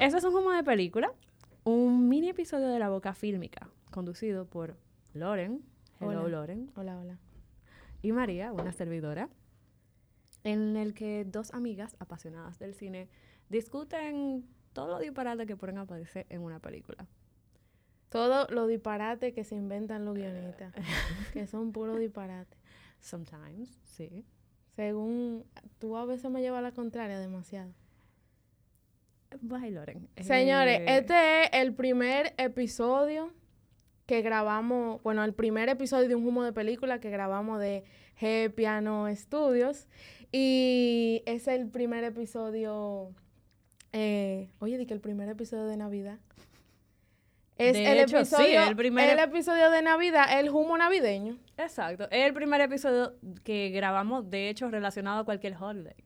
Eso es un humo de película, un mini episodio de La Boca Fílmica, conducido por Loren, hello Hola. Loren, Hola, hola. y María, una servidora, en el que dos amigas apasionadas del cine discuten todo lo disparate que pueden aparecer en una película. Todo lo disparate que se inventan los guionistas, que son puro disparate. Sometimes, sí. Según tú a veces me llevas la contraria demasiado. Bye, Loren. Señores, Eh, este es el primer episodio que grabamos, bueno, el primer episodio de un humo de película que grabamos de G Piano Studios. Y es el primer episodio, eh, oye, di que el primer episodio de Navidad. Es De el, hecho, sí, episodio, el primer el ep- episodio de Navidad, el humo navideño. Exacto. Es el primer episodio que grabamos, de hecho, relacionado a cualquier holiday.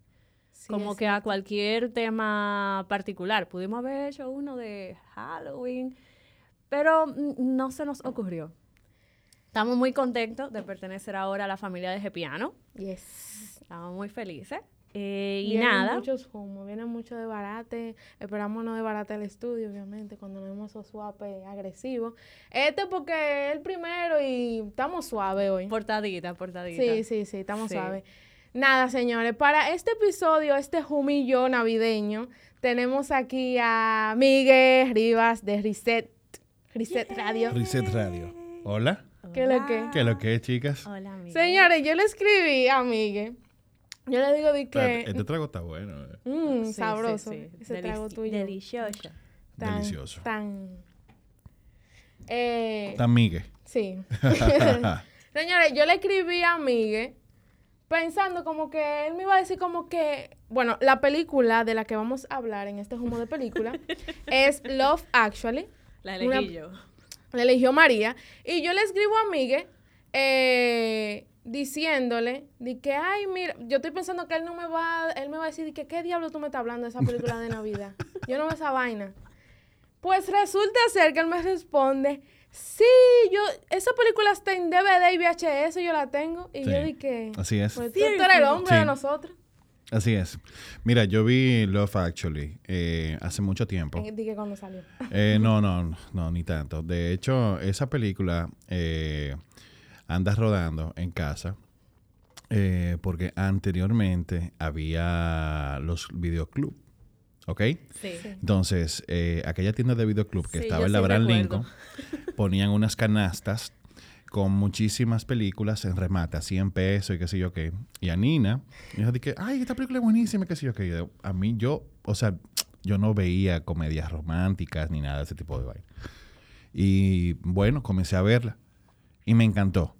Sí, como que a cualquier tema particular. Pudimos haber hecho uno de Halloween, pero no se nos ocurrió. Estamos muy contentos de pertenecer ahora a la familia de Gepiano. Yes. Estamos muy felices. Eh, y Vienen nada, muchos humos, vienen mucho de barate. Esperamos no de barate el estudio, obviamente, cuando no hemos esos suapes agresivos. Este porque es el primero y estamos suaves hoy. portadita, portadita. Sí, sí, sí, estamos Sí. suaves. Nada, señores, para este episodio, este humillo navideño, tenemos aquí a Miguel Rivas de Reset, Reset Radio. Reset Radio. Hola. ¿Qué es lo que? ¿Qué es lo que es, chicas? Hola, Miguel. Señores, yo le escribí a Miguel. Yo le digo de que... Este trago está bueno. eh. Mmm, Sí, sí, sabroso. sí. Ese Delici- trago tuyo. Delicioso. tan, Delicioso. Tan. Eh, Está Migue. sí. Señores, yo le escribí a Miguel pensando como que él me iba a decir como que, bueno, la película de la que vamos a hablar en este humo de película es Love Actually. La Una- elegí yo. La eligió María. Y yo le escribo a Miguel eh, diciéndole de que, ay, mira, yo estoy pensando que él no me va, él me va a decir de que, ¿qué diablo tú me estás hablando de esa película de Navidad? Yo no veo esa vaina. Pues resulta ser que él me responde, sí, yo, esa película está en DVD y VHS, yo la tengo. Y Sí, yo dije, Así es. pues tú eres el hombre Sí. de nosotros. Así es. Mira, yo vi Love Actually eh, hace mucho tiempo. Eh, Dije cuando salió. Eh, no, no, no, ni tanto. De hecho, esa película eh, anda rodando en casa eh, porque anteriormente había los videoclub. ¿Ok? Sí. Entonces, eh, aquella tienda de videoclub que Sí, estaba yo en la Abraham. Lincoln, ponían unas canastas con muchísimas películas en remate, a 100 pesos y qué sé yo qué. Y a Nina, dijo de que, ay, esta película es buenísima, y qué sé yo qué. Y yo, a mí, yo, o sea, yo no veía comedias románticas ni nada de ese tipo de vaina. Y bueno, comencé a verla y me encantó.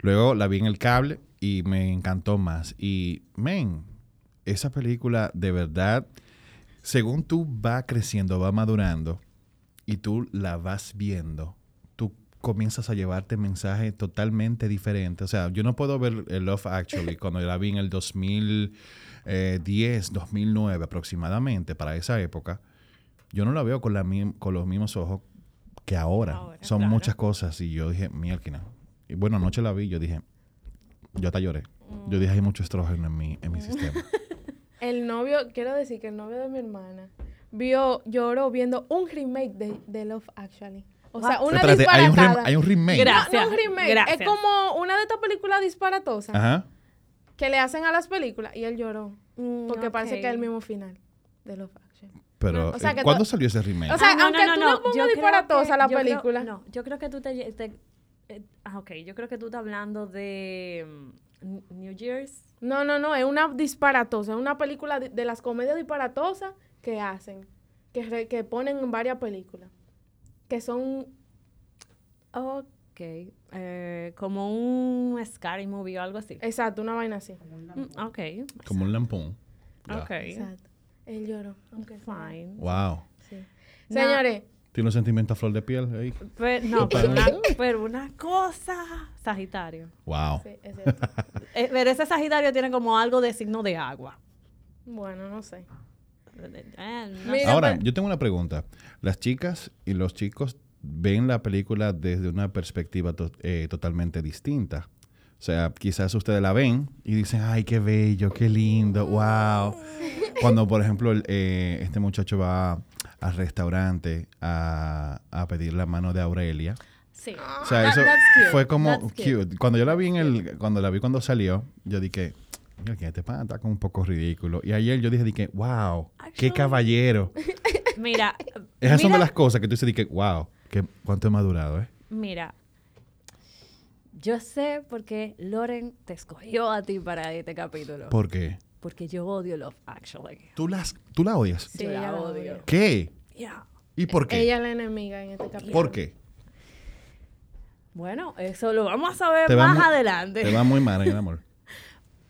Luego la vi en el cable y me encantó más. Y, men, esa película de verdad, según tú vas creciendo, va madurando y tú la vas viendo, tú comienzas a llevarte mensajes totalmente diferentes. O sea, yo no puedo ver el Love Actually cuando la vi en el 2010, 2009 aproximadamente, para esa época. Yo no la veo con, la, mi- con los mismos ojos que ahora. Ahora, Son claro. muchas cosas y yo dije, mierda. Y bueno, anoche la vi, yo dije, yo hasta lloré. Yo dije, hay mucho estrógeno en mi, en mi sistema. El novio, quiero decir que el novio de mi hermana vio, lloró viendo un remake de, de Love Actually. O sea, una Espérate, hay un, rem- disparatada. hay un remake. Gra- No, no Gracias, un remake. gracias. Es como una de estas películas disparatosas Ajá. que le hacen a las películas y él lloró. Mm, Porque parece que es el mismo final de Love Actually. Pero, O sea, eh, que ¿cuándo salió ese remake? O sea, Ah, no, aunque no, no, tú no. no pongas disparatosa que- la creo- película. no, yo creo que tú te... te- eh, ah, ok, yo creo que tú estás hablando de mm, New Year's. No, no, no, es una disparatosa, es una película de, de las comedias disparatosas que hacen. que, re- que ponen en varias películas. Que son... Ok. eh, como un scary movie o algo así. Exacto, una vaina así. Mm, ok. Como un lampón. Ok. Exacto. Él lloró. aunque fuera. Fine. Wow. Sí. No. Tiene un sentimiento a flor de piel ahí. Pero, no, pero una, pero una cosa. Sagitario. Wow. sí, es cierto. Eh, pero ese Sagitario tiene como algo de signo de agua. bueno, no sé. Eh, no Mira, Ahora, yo tengo una pregunta. Las chicas y los chicos ven la película desde una perspectiva to- eh, totalmente distinta. O sea, quizás ustedes la ven y dicen, ay, qué bello, qué lindo, wow. Cuando, por ejemplo, el, eh, este muchacho va al restaurante a, a pedir la mano de Aurelia. Sí. O sea, eso that's cute. fue como cute. cute. Cuando yo la vi en el, cuando la vi cuando salió, yo dije, mira que este pana está como un poco ridículo. Y ayer yo dije, dije, wow, qué caballero. Mira. Esas son de las cosas que tú dices, dije, wow, qué, cuánto he madurado, ¿eh? Mira. Yo sé por qué Loren te escogió a ti para este capítulo. ¿Por qué? Porque yo odio Love Actually. ¿Tú, las, ¿Tú la odias? Sí, yo la odio. ¿Qué? ¿Y por qué? Ella es la enemiga en este capítulo. ¿Por qué? Bueno, eso lo vamos a saber Te más muy- adelante. Te va muy mal en el amor.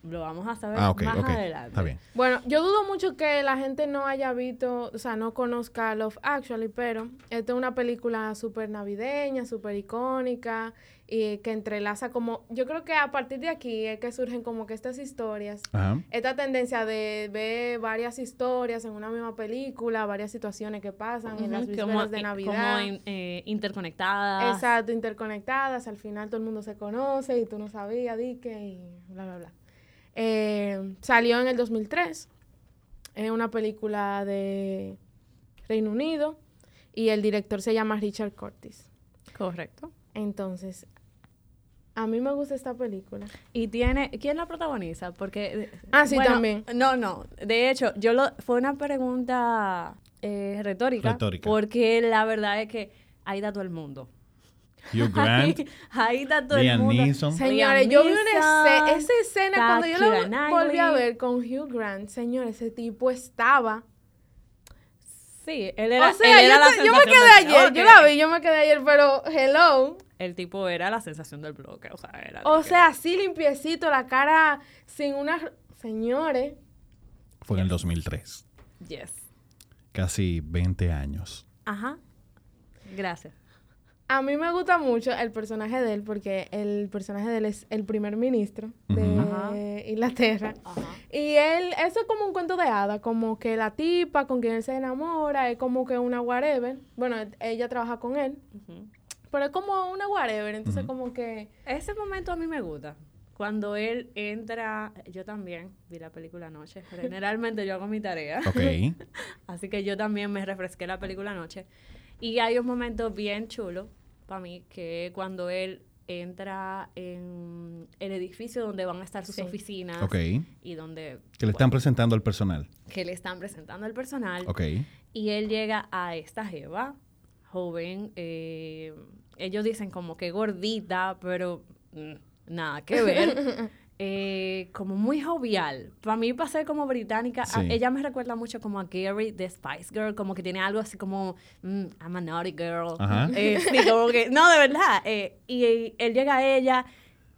Lo vamos a saber Ah, ok, más adelante. Está bien. Bueno, yo dudo mucho que la gente no haya visto, o sea, no conozca Love Actually, pero esta es una película súper navideña, súper icónica y que entrelaza como, yo creo que a partir de aquí es que surgen como que estas historias, Ajá. esta tendencia de ver varias historias en una misma película, varias situaciones que pasan en las vísperas como, de eh, Navidad. como in- eh, interconectadas. Exacto, interconectadas, al final todo el mundo se conoce y tú no sabías, dique y bla, bla, bla. Eh, salió en el 2003, es una película de Reino Unido y el director se llama Richard Curtis. Correcto. Entonces, a mí me gusta esta película. Y tiene, ¿quién la protagoniza? Porque eh, Ah, sí, también. No, no. De hecho, yo lo fue una pregunta eh, retórica, Retórica. porque la verdad es que ahí está todo el mundo. Hugh Grant, Ahí, ahí está todo Liam el mundo. Neeson. Señores, yo vi una escena, esa escena cuando yo la volví a Knightley. ver con Hugh Grant, señores, ese tipo estaba Sí, él era, o sea, él era yo, la yo me sensación quedé ayer, yo la vi, yo me quedé ayer, pero hello. El tipo era la sensación del bloque, o sea, era O sea, así limpiecito, la cara sin una... Señores, Fue en el 2003. Yes. Casi 20 años. Ajá. Gracias. a mí me gusta mucho el personaje de él porque el personaje de él es el primer ministro de. Inglaterra. Y él, eso es como un cuento de hada, como que la tipa con quien él se enamora es como que una whatever. Bueno, ella trabaja con él, Ujú. Pero es como una whatever, entonces como que... Ese momento a mí me gusta. Cuando él entra, yo también vi la película anoche. Generalmente yo hago mi tarea. Ok. Así que yo también me refresqué la película anoche. Y hay un momento bien chulo para mí, que es cuando él entra en el edificio donde van a estar sus Sí. oficinas Ok. y donde Que le están presentando al personal. que le están presentando al personal. Ok. Y él llega a esta jeva, joven. eh, ellos dicen como que gordita, pero mm, nada que ver. Eh, como muy jovial. Para mí, para ser como británica, a- ella me recuerda mucho como a Gary, de Spice Girl, como que tiene algo así como, mm, I'm a naughty girl. Ajá. Eh, sí, como que, no, de verdad. eh, y, él llega a ella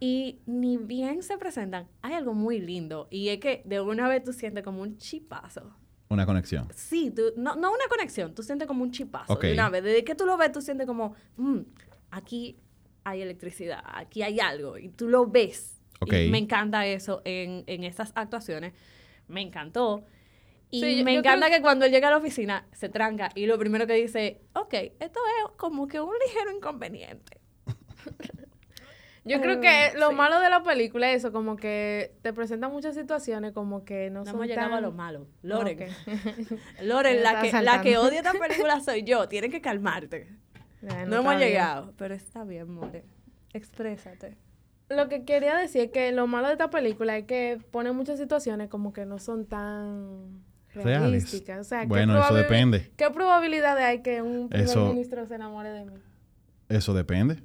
y ni bien se presentan, hay algo muy lindo. Y es que de una vez tú sientes como un chipazo. Una conexión. Sí, tú, no, no una conexión, tú sientes como un chipazo de una vez. Desde que tú lo ves, tú sientes como, "Mm, aquí hay electricidad, aquí hay algo, y tú lo ves. Y me encanta eso en, en estas actuaciones. Me encantó. Y Sí, yo- me yo encanta creo- que cuando él llega a la oficina, se tranca y lo primero que dice, ok, esto es como que un ligero inconveniente. Yo creo que lo sí. malo de la película es eso, como que te presentan muchas situaciones como que no, No son hemos llegado tan... a lo malo. Loren, Ok. Loren, Me la que, la que odia esta película soy yo. Tienes que calmarte. Bueno, No hemos bien. llegado, pero está bien, more. Exprésate. Lo que quería decir es que lo malo de esta película es que pone muchas situaciones como que no son tan Reales. realísticas. O sea, ¿qué Bueno, eso depende. ¿Qué probabilidad hay que un primer Eso- ministro se enamore de mí? Eso depende.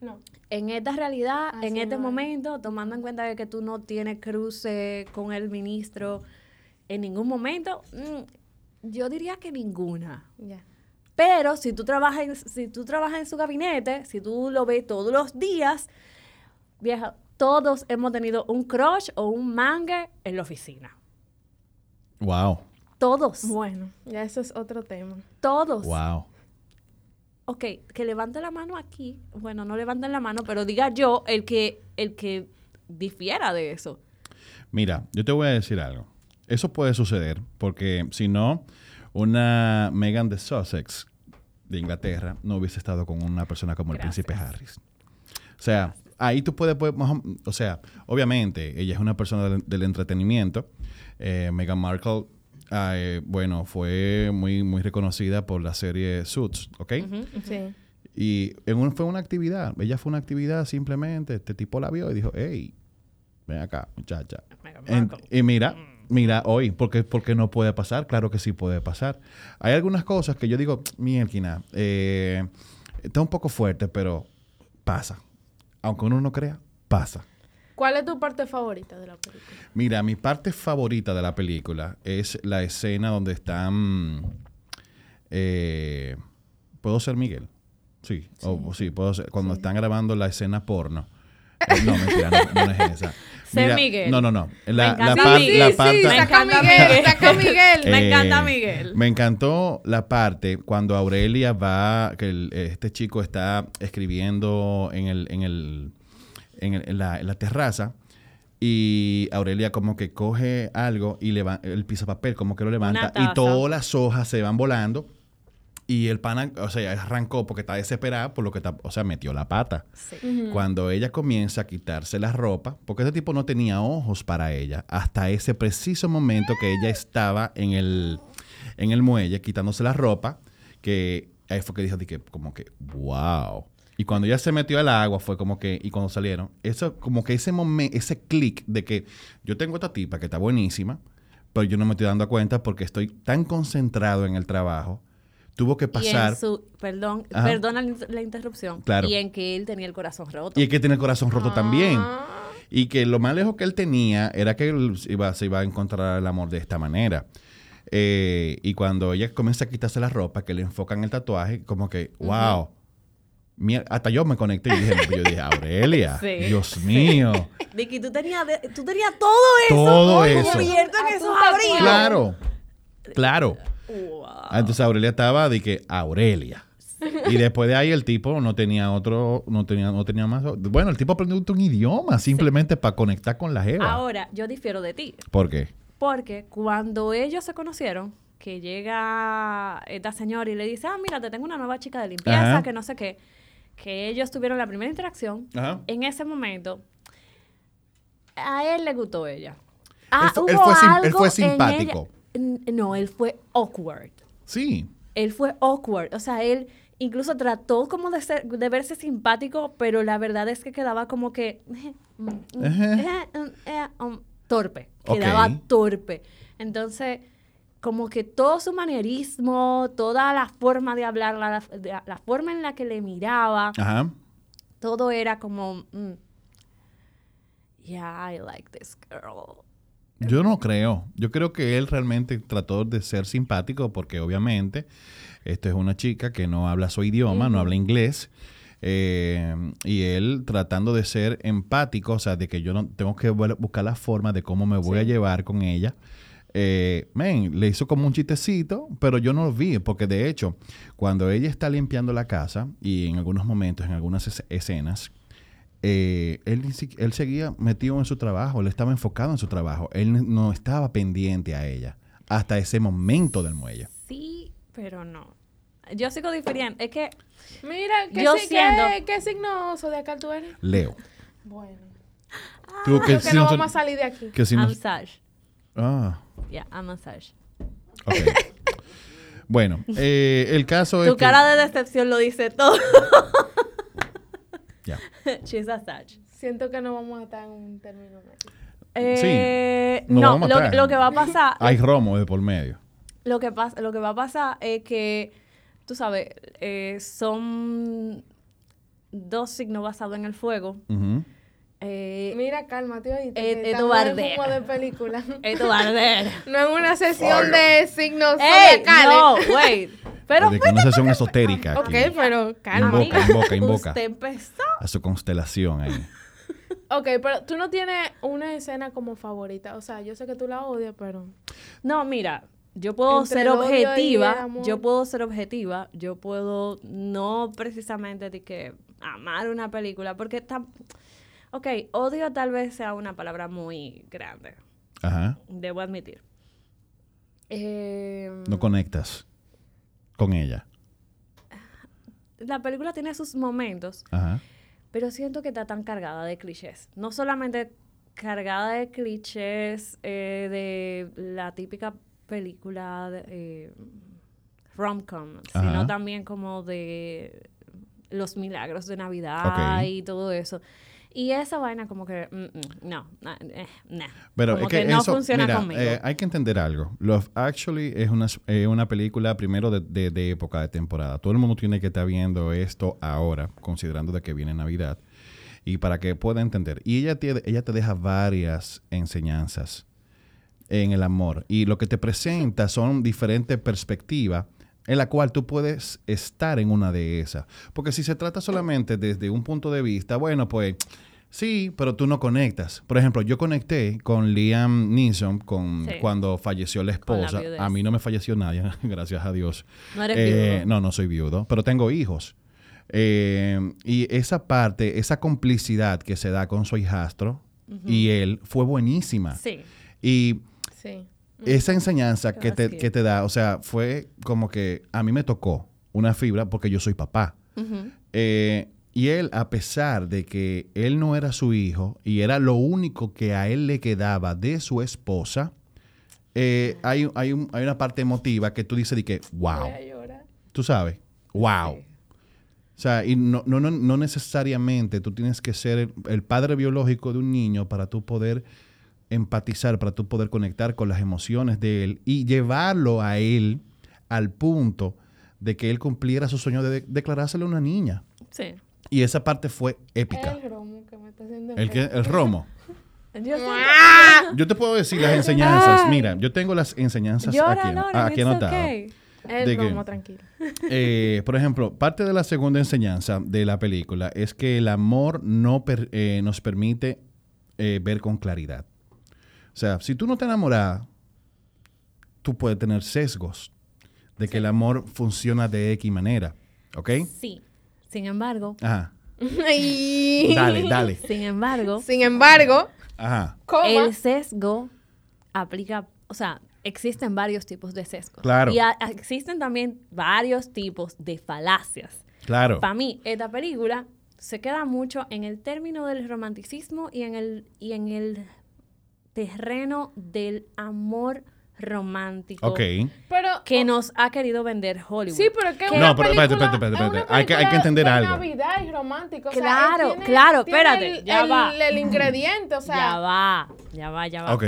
No. En esta realidad, en Así este no es. momento, tomando en cuenta de que tú no tienes cruce con el ministro en ningún momento, mm, Yo diría que ninguna. Ya. Pero si tú trabajas en, si tú trabajas en su gabinete, si tú lo ves todos los días, vieja, todos hemos tenido un crush o un mangue en la oficina. Wow. Todos. Bueno, ya eso es otro tema. Todos. Wow. Ok, que levante la mano aquí. Bueno, no levanten la mano, pero diga yo el que, el que difiera de eso. Mira, yo te voy a decir algo. Eso puede suceder porque si no, una Megan de Sussex de Inglaterra no hubiese estado con una persona como el príncipe Harris. O sea, ahí tú puedes, puedes más o, o sea, obviamente ella es una persona del, del entretenimiento. Eh, Meghan Markle, ah, eh, bueno, fue muy, muy reconocida por la serie Suits, ¿ok? Sí. Y en un- fue una actividad. Ella fue una actividad simplemente. Este tipo la vio y dijo, hey, ven acá, muchacha. En- y mira, mira hoy, porque, porque no puede pasar. Claro que sí puede pasar. Hay algunas cosas que yo digo, mielquina, eh, está un poco fuerte, pero pasa. Aunque uno no crea, pasa. ¿Cuál es tu parte favorita de la película? Mira, mi parte favorita de la película es la escena donde están. eh, ¿Puedo ser Miguel? Sí, o sí, puedo ser. Cuando están grabando la escena porno. Eh, no, mentira, no, no es esa. Ser Miguel. No, no, no. La, Me la, encanta par- la parte- Me saca encanta Miguel, saca Miguel. Me encanta Eh, Miguel. Me encantó la parte cuando Aurelia va, que el- este chico está escribiendo en, el, en, el, en, la, en la terraza y Aurelia como que coge algo y leva, el papel como que lo levanta y todas las hojas se van volando y el pana, o sea, arrancó porque está desesperada por lo que está, o sea, metió la pata. Cuando ella comienza a quitarse la ropa, porque ese tipo no tenía ojos para ella, hasta ese preciso momento que ella estaba en el, en el muelle quitándose la ropa, que ahí fue que dijo que como que, wow. Y cuando ella se metió al agua fue como que, y cuando salieron, eso como que ese momento, ese clic de que yo tengo esta tipa que está buenísima, pero yo no me estoy dando cuenta porque estoy tan concentrado en el trabajo, tuvo que Y pasar... en su, perdón, Ajá. perdona la, interrupción. Claro. Y en que él tenía el corazón roto. Y es que tiene el corazón roto también. Ah. Y que lo más lejos que él tenía era que él iba, se iba a encontrar el amor de esta manera. Eh, y cuando ella comienza a quitarse la ropa, que le enfocan el tatuaje, como que, wow. Mier- hasta yo me conecté y dije, yo dije, Aurelia, Sí, Dios mío. Vicky, tú tenías, tú tenías todo eso. Todo eso. cubierto en esos abrigos. Claro, claro. Entonces Aurelia estaba de que Aurelia. Y después de ahí el tipo no tenía otro, no tenía, no tenía más. Bueno, el tipo aprendió un idioma simplemente para conectar con la jeva. Ahora, yo difiero de ti. ¿Por qué? Porque cuando ellos se conocieron, que llega esta señora y le dice, ah, mira, te tengo una nueva chica de limpieza, Ajá. que no sé qué, que ellos tuvieron la primera interacción, Ajá. en ese momento, a él le gustó ella. Ah, Él fue- él él simpático. ella- No, él fue awkward. Sí. Él fue awkward. O sea, él incluso trató como de, ser, de verse simpático, pero la verdad es que quedaba como que... eh, eh, um, torpe. Quedaba torpe. Entonces, como que todo su manierismo, toda la forma de hablar, la, la- la forma en la que le miraba, Ajá. todo era como... mm, yeah, I like this girl. Yo no creo. Yo creo que él realmente trató de ser simpático porque obviamente esto es una chica que no habla su idioma, no habla inglés. eh, y él tratando de ser empático, o sea, de que yo no tengo que bu- buscar la forma de cómo me voy a llevar con ella. Eh, men, le hizo como un chistecito, pero yo no lo vi, porque de hecho, cuando ella está limpiando la casa y en algunos momentos, en algunas es- escenas, eh, él, él seguía metido en su trabajo, él estaba enfocado en su trabajo, él no estaba pendiente a ella hasta ese momento del muelle. Sí, pero no. Yo sigo difiriendo. Es que Mira, ¿qué, Yo si- siendo- qué, qué signo zodiacal tú eres? Leo. Bueno. Tú Creo que si no vamos a salir de aquí. que si no- I'm Saj. Ah, Yeah, I'm a Saj. ok. bueno, eh, el caso es Tu que- cara de decepción lo dice todo. Ya. She's a Saj. Siento que no vamos a estar en un término medio. Eh, nos no, lo, que va a pasar, Hay romo de por medio. lo que pasa, lo que va a pasar es que, tú sabes, eh, son dos signos basados en el fuego. Eh, Mira, cálmate oíste. Eh, eh, en bardera. como de película. esto va a arder. no en una sesión de signos ¡Ey! zodiacales. No, wait. Pero, de una sesión esotérica aquí. Ok, pero calma. Invoca, invoca, invoca. usted empezó. A su constelación ahí. Ok, pero tú no tienes una escena como favorita. O sea, yo sé que tú la odias, pero... No, mira, yo puedo Entre ser objetiva. Yo puedo ser objetiva. Yo puedo no precisamente de que amar una película, porque tam- Ok, odio tal vez sea una palabra muy grande, Ajá. debo admitir. Eh, No conectas con ella. la película tiene sus momentos, Ajá. pero siento que está tan cargada de clichés. No solamente cargada de clichés eh, de la típica película de, eh, rom-com, Ajá. sino también como de los milagros de Navidad y todo eso. Y esa vaina como que, mm, mm, no, na- eh, nah. Pero como es que, no eso, funciona mira, conmigo. eh, hay que entender algo. Love Actually es una, eh, una película primero de, de- de época de temporada. Todo el mundo tiene que estar viendo esto ahora, considerando de que viene Navidad. Y para que pueda entender. Y ella te, ella te deja varias enseñanzas en el amor. Y lo que te presenta son diferentes perspectivas en la cual tú puedes estar en una de esas. Porque si se trata solamente desde un punto de vista, bueno, pues sí, pero tú no conectas. Por ejemplo, yo conecté con Liam Neeson con, Sí. cuando falleció la esposa. a mí no me falleció nadie, gracias a Dios. No eres Eh, viudo. No, no soy viudo, pero tengo hijos. Eh, y esa parte, esa complicidad que se da con su hijastro y él fue buenísima. Sí. Y Sí. Esa enseñanza que te, que te da, o sea, fue como que a mí me tocó una fibra porque yo soy papá. Eh, y él, a pesar de que él no era su hijo y era lo único que a él le quedaba de su esposa, eh, hay, hay, un- hay una parte emotiva que tú dices de que, wow, tú sabes, wow. O sea, y no, no, no, no necesariamente tú tienes que ser el, el padre biológico de un niño para tú poder empatizar, para tú poder conectar con las emociones de él y llevarlo a él al punto de que él cumpliera su sueño de, de- declarárselo a una niña. Sí. Y esa parte fue épica. El romo que me está haciendo El, que, efecto. el romo. Yo siento- Yo te puedo decir las enseñanzas. Mira, yo tengo las enseñanzas Llora, aquí, Lauren, aquí it's anotadas. okay. El romo, tranquilo. Eh, por ejemplo, parte de la segunda enseñanza de la película es que el amor no per- eh, nos permite eh, ver con claridad. O sea, si tú no te enamoras, tú puedes tener sesgos de que el amor funciona de X manera. ¿Ok? Sí. Sin embargo, Ajá. Ay. Dale, dale. sin embargo, Sin embargo, Ajá. coma. el sesgo aplica, o sea, existen varios tipos de sesgos. Claro. Y a- existen también varios tipos de falacias. Claro. Para mí, esta película se queda mucho en el término del romanticismo y en el, y en el terreno del amor romántico Ok. pero, que nos ha querido vender Hollywood. Sí, pero que es Que- una No, pero espérate, película- espérate, espérate. Hay que- hay que entender de algo. Navidad y romántico. o sea, Claro, tiene- claro, tiene espérate, el- ya el, va. El ingrediente, o sea. ya va, ya va, ya va. Ok.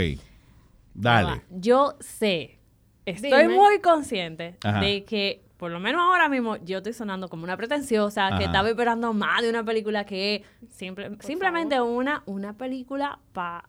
Dale. va. Yo sé, estoy Dime. muy consciente Ajá. de que, por lo menos ahora mismo, yo estoy sonando como una pretenciosa, que estaba esperando más de una película que simple- simplemente una, una película para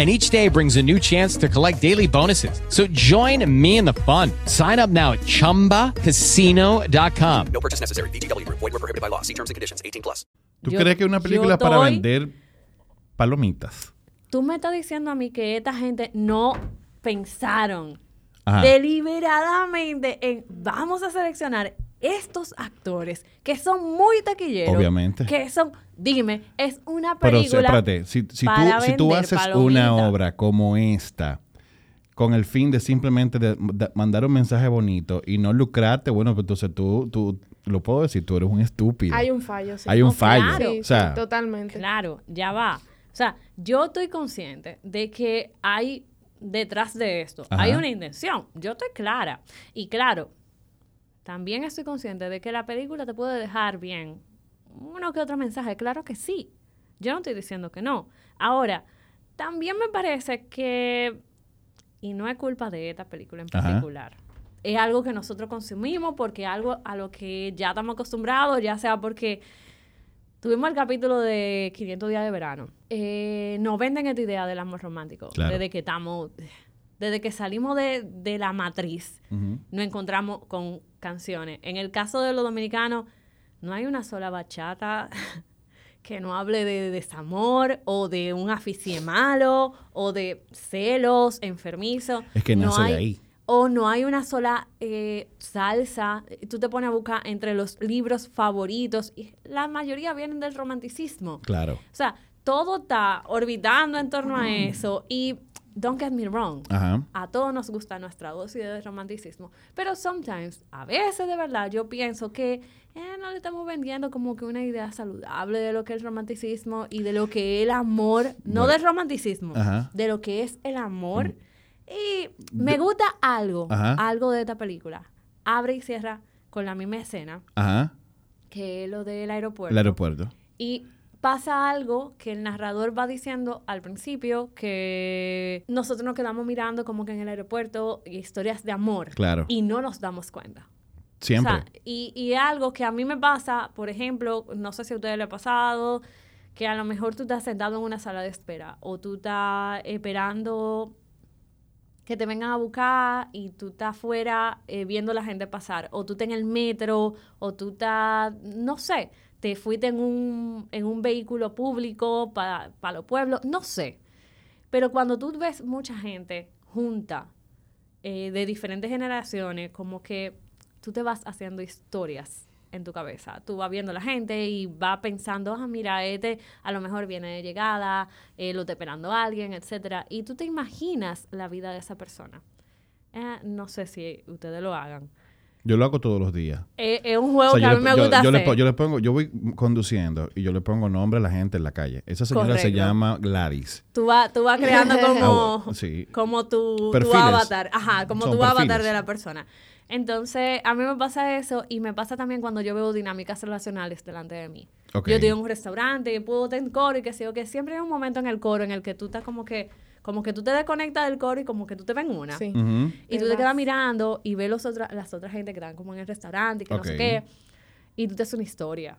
And each day brings a new chance to collect daily bonuses. So join me in the fun. Sign up now at chumbacasino.com. No purchase necessary. VGW Group. Void were prohibited by law. See terms and conditions. 18 plus. ¿Tú Yo- crees que es una película para doy- vender palomitas? Tú me estás diciendo a mí que esta gente no pensaron Ajá. deliberadamente en vamos a seleccionar estos actores que son muy taquilleros. Obviamente. Que son, dime, es una Pero película. espérate, si, si para tú, si tú haces una obra como esta, con el fin de simplemente de- de mandar un mensaje bonito y no lucrarte, bueno, pues entonces tú, tú, lo puedo decir, tú eres un estúpido. Hay un fallo, sí. Hay un No, fallo. claro. Sí, o sea, sí, totalmente. Claro, ya va. O sea, yo estoy consciente de que hay detrás de esto, Ajá. hay una intención. Yo estoy clara. Y claro, también estoy consciente de que la película te puede dejar bien uno que otro mensaje. Claro que sí. Yo no estoy diciendo que no. Ahora, también me parece que, y no es culpa de esta película en Ajá. particular, es algo que nosotros consumimos porque algo a lo que ya estamos acostumbrados, ya sea porque Tuvimos el capítulo de 500 días de verano. Eh, nos venden esta idea del amor romántico. Claro. Desde que estamos, desde que salimos de, de la matriz, nos encontramos con canciones. En el caso de los dominicanos, no hay una sola bachata que no hable de desamor o de un aficie malo o de celos enfermizos. Es que no nace de hay, ahí. O no hay una sola eh, salsa. Tú te pones a buscar entre los libros favoritos y la mayoría vienen del romanticismo. Claro. O sea, todo está orbitando en torno a eso y don't get me wrong. Ajá. A todos nos gusta nuestra dosis de romanticismo, pero sometimes, a veces de verdad, yo pienso que eh, no le estamos vendiendo como que una idea saludable de lo que es el romanticismo y de lo que es el amor, no Bueno. del romanticismo, Ajá. de lo que es el amor. Y me gusta algo, Ajá. algo de esta película. Abre y cierra con la misma escena, que es lo del aeropuerto. El aeropuerto. Y pasa algo que el narrador va diciendo al principio, que nosotros nos quedamos mirando como que en el aeropuerto historias de amor. Claro. Y no nos damos cuenta. Siempre. O sea, y, y algo que a mí me pasa, por ejemplo, no sé si a ustedes les ha pasado, que a lo mejor tú estás sentado en una sala de espera o tú estás esperando que te vengan a buscar y tú estás afuera eh, viendo la gente pasar, o tú estás en el metro, o tú estás, no sé, te fuiste en un, en un vehículo público para los pueblos, no sé. Pero cuando tú ves mucha gente junta, eh, de diferentes generaciones, como que tú te vas haciendo historias en tu cabeza. Tú vas viendo la gente y vas pensando, ah, mira, este a lo mejor viene de llegada, eh, lo está esperando alguien, etcétera. Y tú te imaginas la vida de esa persona. Eh, no sé si ustedes lo hagan. Yo lo hago todos los días. Eh, es un juego O sea, que a yo mí le- me yo- gusta yo le hacer. yo le pongo, yo voy conduciendo y yo le pongo nombre a la gente en la calle. Esa señora se llama Gladys. Tú vas, tú vas creando como, sí. como tu, avatar. Ajá, como Son tu avatar de la persona. Entonces, a mí me pasa eso y me pasa también cuando yo veo dinámicas relacionales delante de mí. Ok. Yo estoy en un restaurante y puedo estar en coro y que sé yo, que siempre hay un momento en el coro en el que tú estás como que, como que tú te desconectas del coro y como que tú te ven una. Sí. Ujú. Y Te tú te quedas mirando y ves los otra, las otras gente que están como en el restaurante y que no sé qué. Y tú te haces una historia.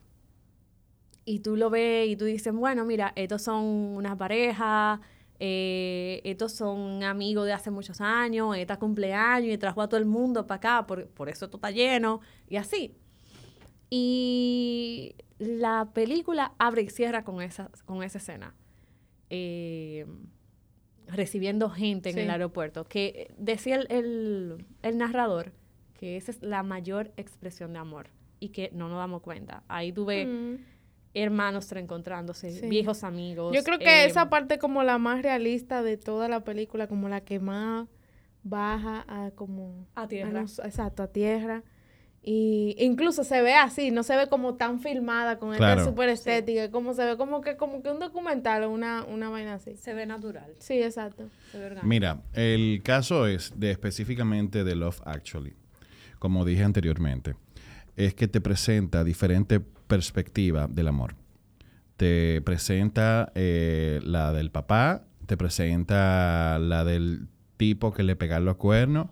Y tú lo ves y tú dices, bueno, mira, estos son una pareja, eh, estos son amigos de hace muchos años, esta cumpleaños y trajo a todo el mundo para acá, por, por eso esto está lleno, y así. Y la película abre y cierra con esa, con esa escena. Eh, recibiendo gente en Sí. el aeropuerto. Que decía el, el- el narrador que esa es la mayor expresión de amor y que no nos damos cuenta. Ahí tú ves Mm. hermanos reencontrándose, Sí. viejos amigos. Yo creo que eh, esa parte como la más realista de toda la película, como la que más baja a como A tierra. los- exacto, a tierra. Y incluso se ve así, no se ve como tan filmada con Claro. esta super estética, como se ve como que como que un documental o una, una vaina así. se ve natural. Sí, exacto. se ve orgánico. Mira, el caso es de específicamente de Love Actually, como dije anteriormente, es que te presenta diferentes perspectivas del amor. Te presenta eh, la del papá, te presenta la del tipo que le pegaron los cuernos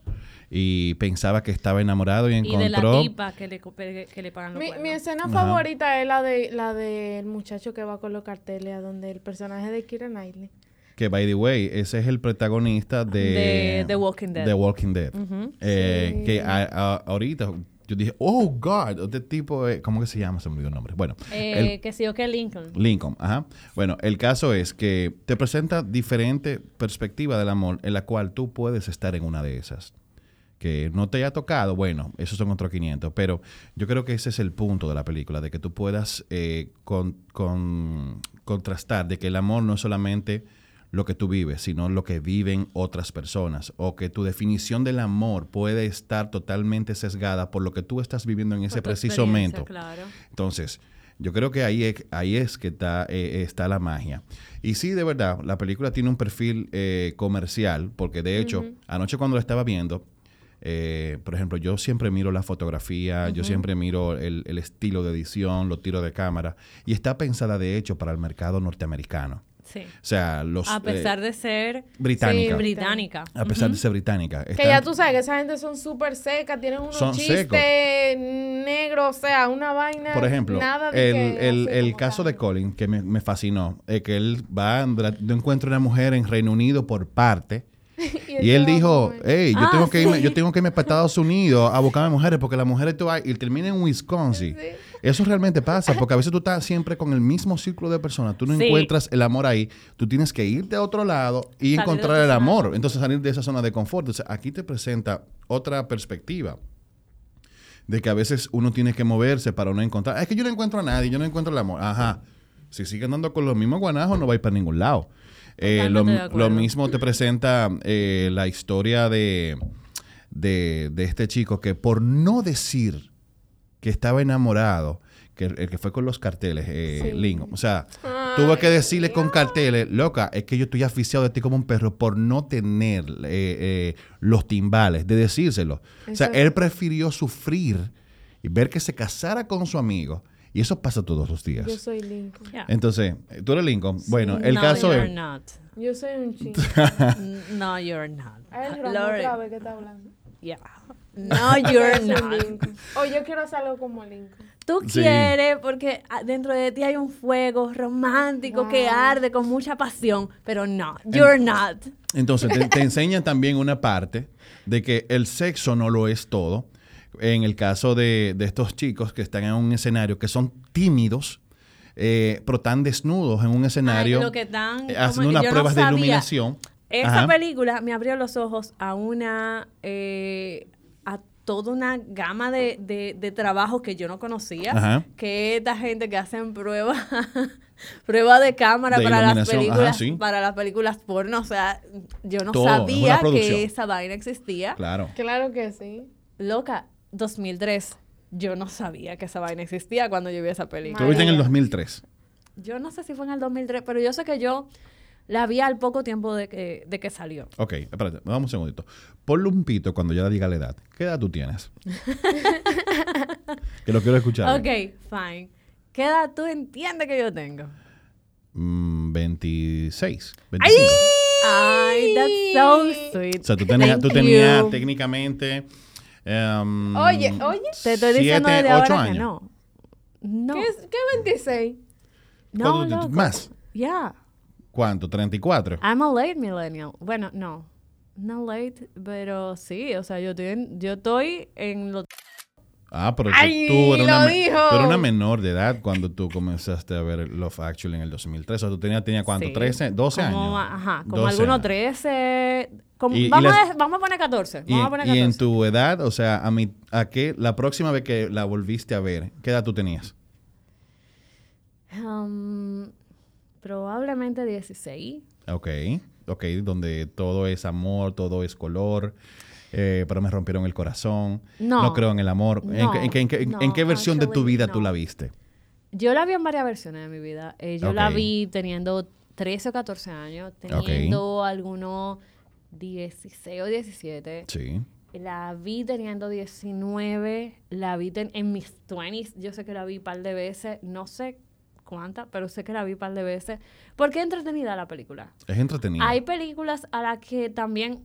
y pensaba que estaba enamorado y y de la encontró... tipa que le, que le pagan los Mi, mi escena Ajá. favorita es la de la del muchacho que va con los carteles, a donde el personaje de Kira Knightley. Que, by the way, ese es el protagonista de... De The Walking Dead. The Walking Dead. Ujú. Eh, Sí. Que a- a- ahorita yo dije, oh, God, este tipo, es- ¿cómo que se llama? Se me olvidó el nombre. Bueno, Eh, el- que sí o que Lincoln. Lincoln, ajá. Bueno, el caso es que te presenta diferentes perspectivas del amor en la cual tú puedes estar en una de esas. Que no te haya tocado, bueno, esos son otros 500. Pero yo creo que ese es el punto de la película, de que tú puedas eh, con- con- contrastar, de que el amor no es solamente lo que tú vives, sino lo que viven otras personas, o que tu definición del amor puede estar totalmente sesgada por lo que tú estás viviendo en ese Por preciso momento. Claro. Entonces, yo creo que ahí es, ahí es que está, eh, está la magia. Y sí, de verdad, la película tiene un perfil eh, comercial, porque de hecho, anoche cuando la estaba viendo, eh, por ejemplo, yo siempre miro la fotografía, yo siempre miro el, el estilo de edición, los tiros de cámara, y está pensada de hecho para el mercado norteamericano. Sí. O sea, los... A pesar eh, de ser británica. sí, británica. a pesar de ser británica. Que ya tú sabes que esa gente son súper secas, tienen unos Son chistes secos. negros, o sea, una vaina. Por ejemplo, nada de el, que el- así el como caso tal. de Colin, que me, me fascinó, es que él va, de encuentra una mujer en Reino Unido por parte. Y él dijo, hey, yo, Ah, tengo que irme, sí. yo tengo que irme para Estados Unidos a buscar a mujeres porque las mujeres tú vas y termina en Wisconsin. Eso realmente pasa porque a veces tú estás siempre con el mismo círculo de personas. Tú no Sí. encuentras el amor ahí. Tú tienes que irte a otro lado y Salir encontrar el amor. Entonces salir de esa zona de confort. Entonces aquí te presenta otra perspectiva de que a veces uno tiene que moverse para no encontrar. "Ah, Es que yo no encuentro a nadie, yo no encuentro el amor. Ajá. Si sigues andando con los mismos guanajos, no va a ir para ningún lado. Eh, lo, lo mismo te presenta eh, la historia de, de, de este chico que por no decir que estaba enamorado, que el, que fue con los carteles, eh, Lingo, o sea, tuvo que decirle con carteles, loca, es que yo estoy aficiado de ti como un perro por no tener los timbales, de decírselo. O sea, él prefirió sufrir y ver que se casara con su amigo. Y eso pasa todos los días. Yo soy Lincoln. Yeah. Entonces, eh, tú eres Lincoln. Bueno, el no, caso you're es... not. Yo soy un chico. No, you're not. Es Lore- que está hablando. Yeah. No, you're not. Lincoln. O yo quiero hacer algo como Lincoln. Tú Sí. quieres porque dentro de ti hay un fuego romántico que arde con mucha pasión, pero no, you're not. Entonces, te, te enseñan también una parte de que el sexo no lo es todo. En el caso de, de estos chicos que están en un escenario que son tímidos, eh, pero están desnudos en un escenario, Ay, lo que están eh, haciendo unas no pruebas de iluminación. Esa Ajá. película me abrió los ojos a una eh, a toda una gama de, de, de trabajos que yo no conocía. Ajá. Que esta gente que hacen pruebas prueba de cámara De para las ajá, películas sí. para las películas porno. O sea, yo no Todo, sabía que esa vaina existía. Claro. Claro que sí. Loca, 2003. Yo no sabía que esa vaina existía cuando yo vi esa Tú película. lo viste en el María. 2003. Yo no sé si fue en el 2003, pero yo sé que yo la vi al poco tiempo de que, de que salió. Ok, espérate, vamos un segundito. Ponle un pito cuando ya diga la edad. ¿Qué edad tú tienes? que lo quiero escuchar. Ok, fine. ¿Qué edad tú entiendes que yo tengo? Mm, 26, 25. Ay, that's so sweet. O sea, tú tenías, tú tenías técnicamente... em, Oye, oye. Te estoy diciendo siete, desde ocho ahora que años. no. No. ¿Qué, es- qué 26? No, ¿Cuánto tú- loco. más? Yeah. ¿Cuánto? ¿34? I'm a late millennial. Bueno, no. No late, pero sí, o sea, yo estoy en, yo estoy en lo Ah, pero tú- ¡Ay, tú, eras una, tú eras una menor de edad cuando tú comenzaste a ver Love Actually en el 2003. O sea, tú tenías, tenía cuánto? Sí. 13, 12 como, años. Ajá, como 12 algunos años. 13. como- Y- y vamos, las- a, vamos a poner 14. Y, Vamos a poner y en 14. tu edad, o sea, a mí, ¿a qué? La próxima vez que la volviste a ver, ¿qué edad tú tenías? Um, probablemente 16. Ok, ok, donde todo es amor, todo es color, eh, pero me rompieron el corazón. No. creo en el amor. ¿En, No, qué- en qué- en qué- en no, qué versión de tu vida tú no. la viste? Yo la vi en varias versiones de mi vida. Eh, yo la vi teniendo 13 o 14 años, teniendo algunos 16 o 17. Sí. La vi teniendo 19, la vi ten- en mis 20s, yo sé que la vi un par de veces, no sé cuántas, pero sé que la vi un par de veces, porque es entretenida la película. Es entretenido. Hay películas a las que también,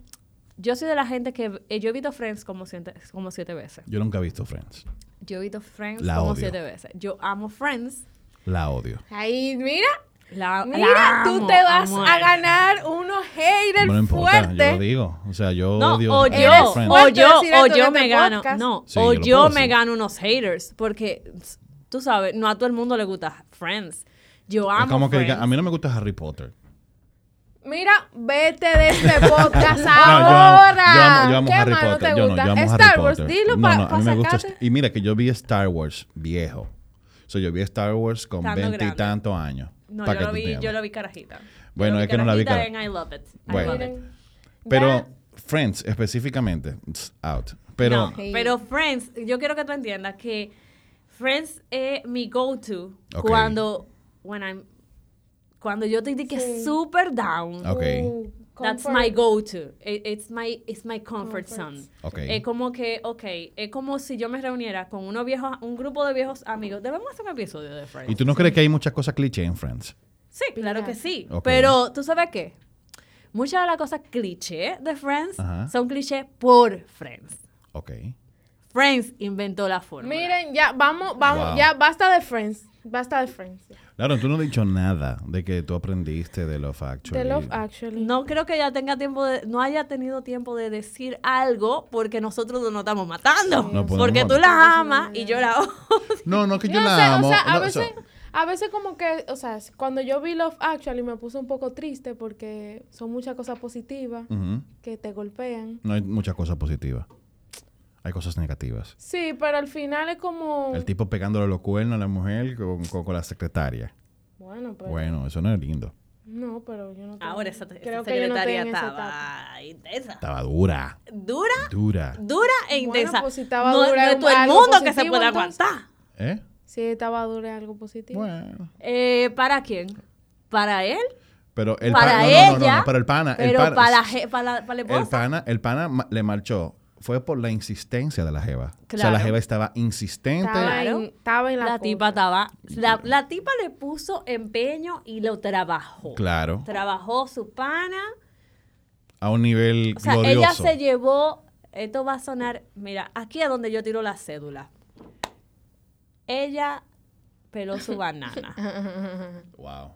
yo soy de la gente que, eh, yo he visto Friends como siete, como siete veces. Yo nunca he visto Friends. Yo he visto Friends La como odio. siete veces. Yo amo Friends. La odio. Ahí, mira. La, Mira, la tú amo, te vas amo a ganar unos haters No importa, yo fuertes. lo digo. O sea, yo No, odio o yo, Friends. o yo, o yo me gano, podcast. no, Sí, o yo yo me decir. gano unos haters, porque tú sabes, no a todo el mundo le gusta Friends. Yo amo Es como que diga, Friends. a mí no me gusta Harry Potter. Mira, vete de este podcast No, yo amo, ahora. yo amo, yo amo ¿Qué Harry más no Potter. te yo no, yo amo Star Harry Wars, Potter. dilo no, para no, gusta. Y mira que yo vi Star Wars viejo. So, yo vi Star Wars con veinte y tantos años. No, yo lo, vi, yo lo vi carajita. Bueno, es que no la vi carajita I love it. I Bueno. love it. Miren, Pero Friends específicamente, it's out. Pero No, pero Friends, yo quiero que tú entiendas que Friends es mi go-to cuando, when I'm, cuando yo estoy que Sí. super down. Uh, That's comfort. my go-to. It- It's my, it's my comfort, Comfort. zone. Es como que, ok, es como si yo me reuniera con unos viejos, un grupo de viejos amigos. Debemos hacer un episodio de Friends. ¿y tú no crees que hay muchas cosas cliché en Friends? Sí, claro que sí. Pero, ¿tú sabes qué? Muchas de las cosas cliché de Friends Ajá. son cliché por Friends. Ok. Friends inventó la forma. Miren, ya, vamos, vamos, Wow. ya, basta de Friends. Basta de Friends. Claro, tú no has dicho nada de que tú aprendiste de Love Actually. The Love Actually. No creo que ella tenga tiempo de, no haya tenido tiempo de decir algo porque nosotros nos estamos matando. No porque tú la amas y yo la odio. No, no, que yo No la sé, amo. o sea, a No, o veces, sea, a veces como que, o sea, cuando yo vi Love Actually me puse un poco triste porque son muchas cosas positivas que te golpean. No hay muchas cosas positivas. Hay cosas negativas. Sí, pero al final es como... El tipo pegándole los cuernos a la mujer con, con- con la secretaria. Bueno, pero... Bueno, eso no es lindo. No, pero yo no tengo- Ahora esa, esa Creo que no secretaria etapa. estaba intensa. Estaba dura, Dura, dura. dura e Bueno, intensa. pues si estaba no, dura no es todo el mundo que se puede entonces. aguantar. ¿Eh? Sí, estaba duro es algo positivo. Bueno. Eh, ¿Para quién? ¿Para él? Pero el para no, ella. no, no, no, pero el pana, el pero pana, para, la, je- para, la, para la el esposa. pana, el pana ma- le marchó. Fue por la insistencia de la jeva. O sea, la Claro. jeva estaba insistente. Estaba, Claro. en, estaba en la, la tipa estaba. La, la tipa le puso empeño y lo trabajó. Claro. Trabajó su pana. A un nivel O sea, glorioso. ella se llevó. Esto va a sonar. Mira, aquí es donde yo tiro la cédula. Ella peló su banana. Wow.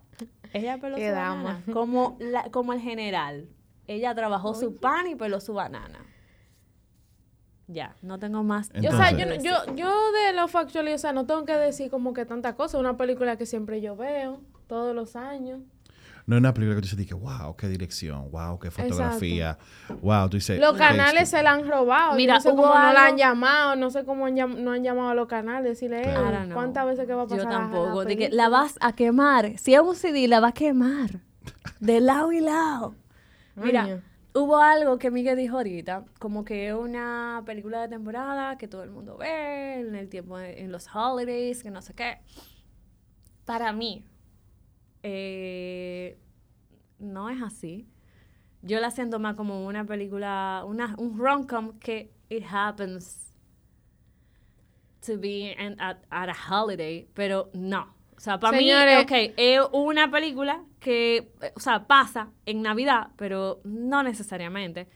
Ella peló Qué su dama. banana. Como, la- como el general. Ella trabajó su pan y peló su banana. Ya, no tengo más. Yo, o sea, Entonces- yo, yo, yo de Love Actually, o sea, no tengo que decir como que tanta cosa. Una película que siempre yo veo, todos los años. No es una película que tú dices, que, wow, qué dirección, wow, qué fotografía, wow, tú dices... Los "Ok, canales se la han robado. Mira, no sé cómo no la han llamado, no sé cómo han llam- no han llamado a los canales. Decirle, Claro. "Ey, I don't know. ¿cuántas veces que va a pasar? Yo la- tampoco. la De que película?" la vas a quemar. Si es un CD, la vas a quemar. De lado y lado. Mira. Hubo algo que Miguel dijo ahorita, como que es una película de temporada que todo el mundo ve en el tiempo, de- en los holidays, que no sé qué. Para mí, eh, no es así. Yo la siento más como una película, una, un rom-com que it happens to be at, at a holiday, pero no. O sea, para mí, ok, es una película que, eh, o sea, pasa en Navidad, pero no necesariamente.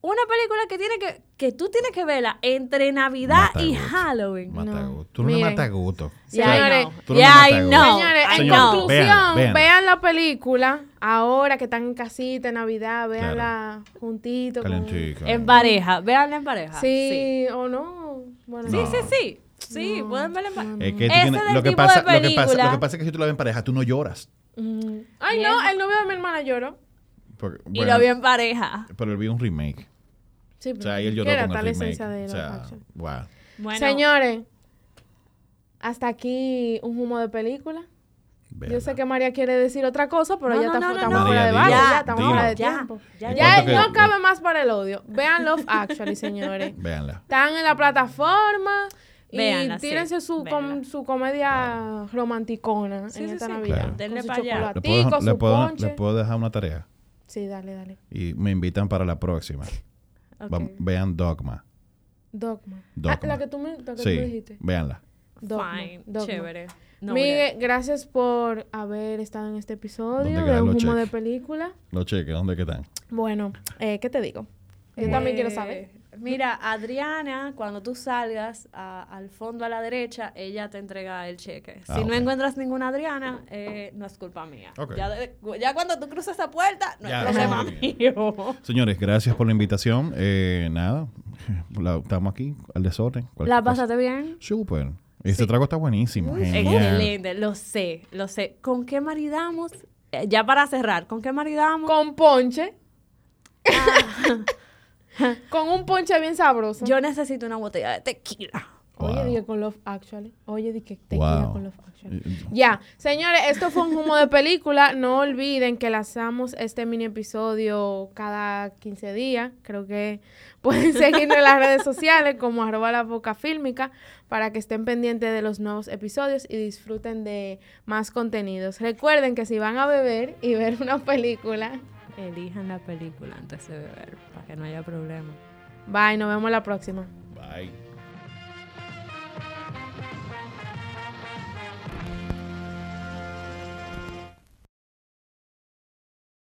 Una película que tiene que, que tú tienes que verla entre Navidad Mata y gusto. Halloween. Mata No. Tú no le Miren. matas gusto. Yeah. Tú no Yeah, gusto. Señores, en conclusión, véanla, véanla. vean la película ahora que están en casita en Navidad, veanla juntito. con- Calentica. En pareja, véanla en pareja. Sí, o no. Bueno, Sí, No. sí, sí. Sí, pueden verla en pareja. Es que tienes- lo, que pasa, lo, que pasa, película. lo que pasa es que si tú la ves en pareja, tú no lloras. Mm. Ay, no, el novio de mi hermana lloró. Porque, Y lo vi en pareja. Pero él vio un remake. Sí, O sea, ahí él lloró con el remake. esencia de o sea, wow. Bueno, Señores, hasta aquí un humo de película. Yo sé que María quiere decir otra cosa, pero No, ya no, está, no, no, estamos no. fuera de base, ya estamos fuera de Ya, tiempo. ya, ¿Y Ya que- no cabe más para el odio. Vean Love Actually, señores. Véanla. Están en la plataforma y Véanla, sí, tírense su, com- su comedia romanticona Sí, en sí, esta sí. Navidad. Claro. Con Denle su pa' allá. ¿Le puedo, chocolatico, le su puedo- le puedo dejar una tarea? Sí, dale, dale. Y me invitan para la próxima. vean Dogma. Dogma. Dogma. Ah, la que tú me, la que tú Sí, dijiste. véanla. Dogma. Fine, Dogma. chévere. No, Miguel, gracias por haber estado en este episodio ¿Dónde de Un Humo de? Película. Los cheques, ¿dónde que están? Bueno, eh, ¿qué te digo? Yo también quiero Eh, saber. Mira, Adriana, cuando tú salgas a- al fondo a la derecha, ella te entrega el cheque. Ah, si no encuentras ninguna Adriana, eh, no es culpa mía. Ok. Ya, de- ya cuando tú cruzas esa puerta, no Ya, es problema mío. Señores, gracias por la invitación. Eh, nada, la- estamos aquí al desorden. ¿La cosa. pasaste bien? Súper. Este trago está buenísimo. Excelente, lo sé, lo sé. ¿Con qué maridamos eh, ya para cerrar, ¿con qué maridamos? Con ponche. con un ponche bien sabroso. Yo necesito una botella de tequila. Oye, dije con Love Actually. Oye, dije tequila Wow. con Love Actually. Ya, señores, esto fue un humo de película. No olviden que lanzamos este mini episodio cada 15 días. Creo que pueden seguirnos en las redes sociales como arroba la boca fílmica para que estén pendientes de los nuevos episodios y disfruten de más contenidos. Recuerden que si van a beber y ver una película, Elijan la película antes de beber, para que no haya problema. bye, nos vemos la próxima. Bye.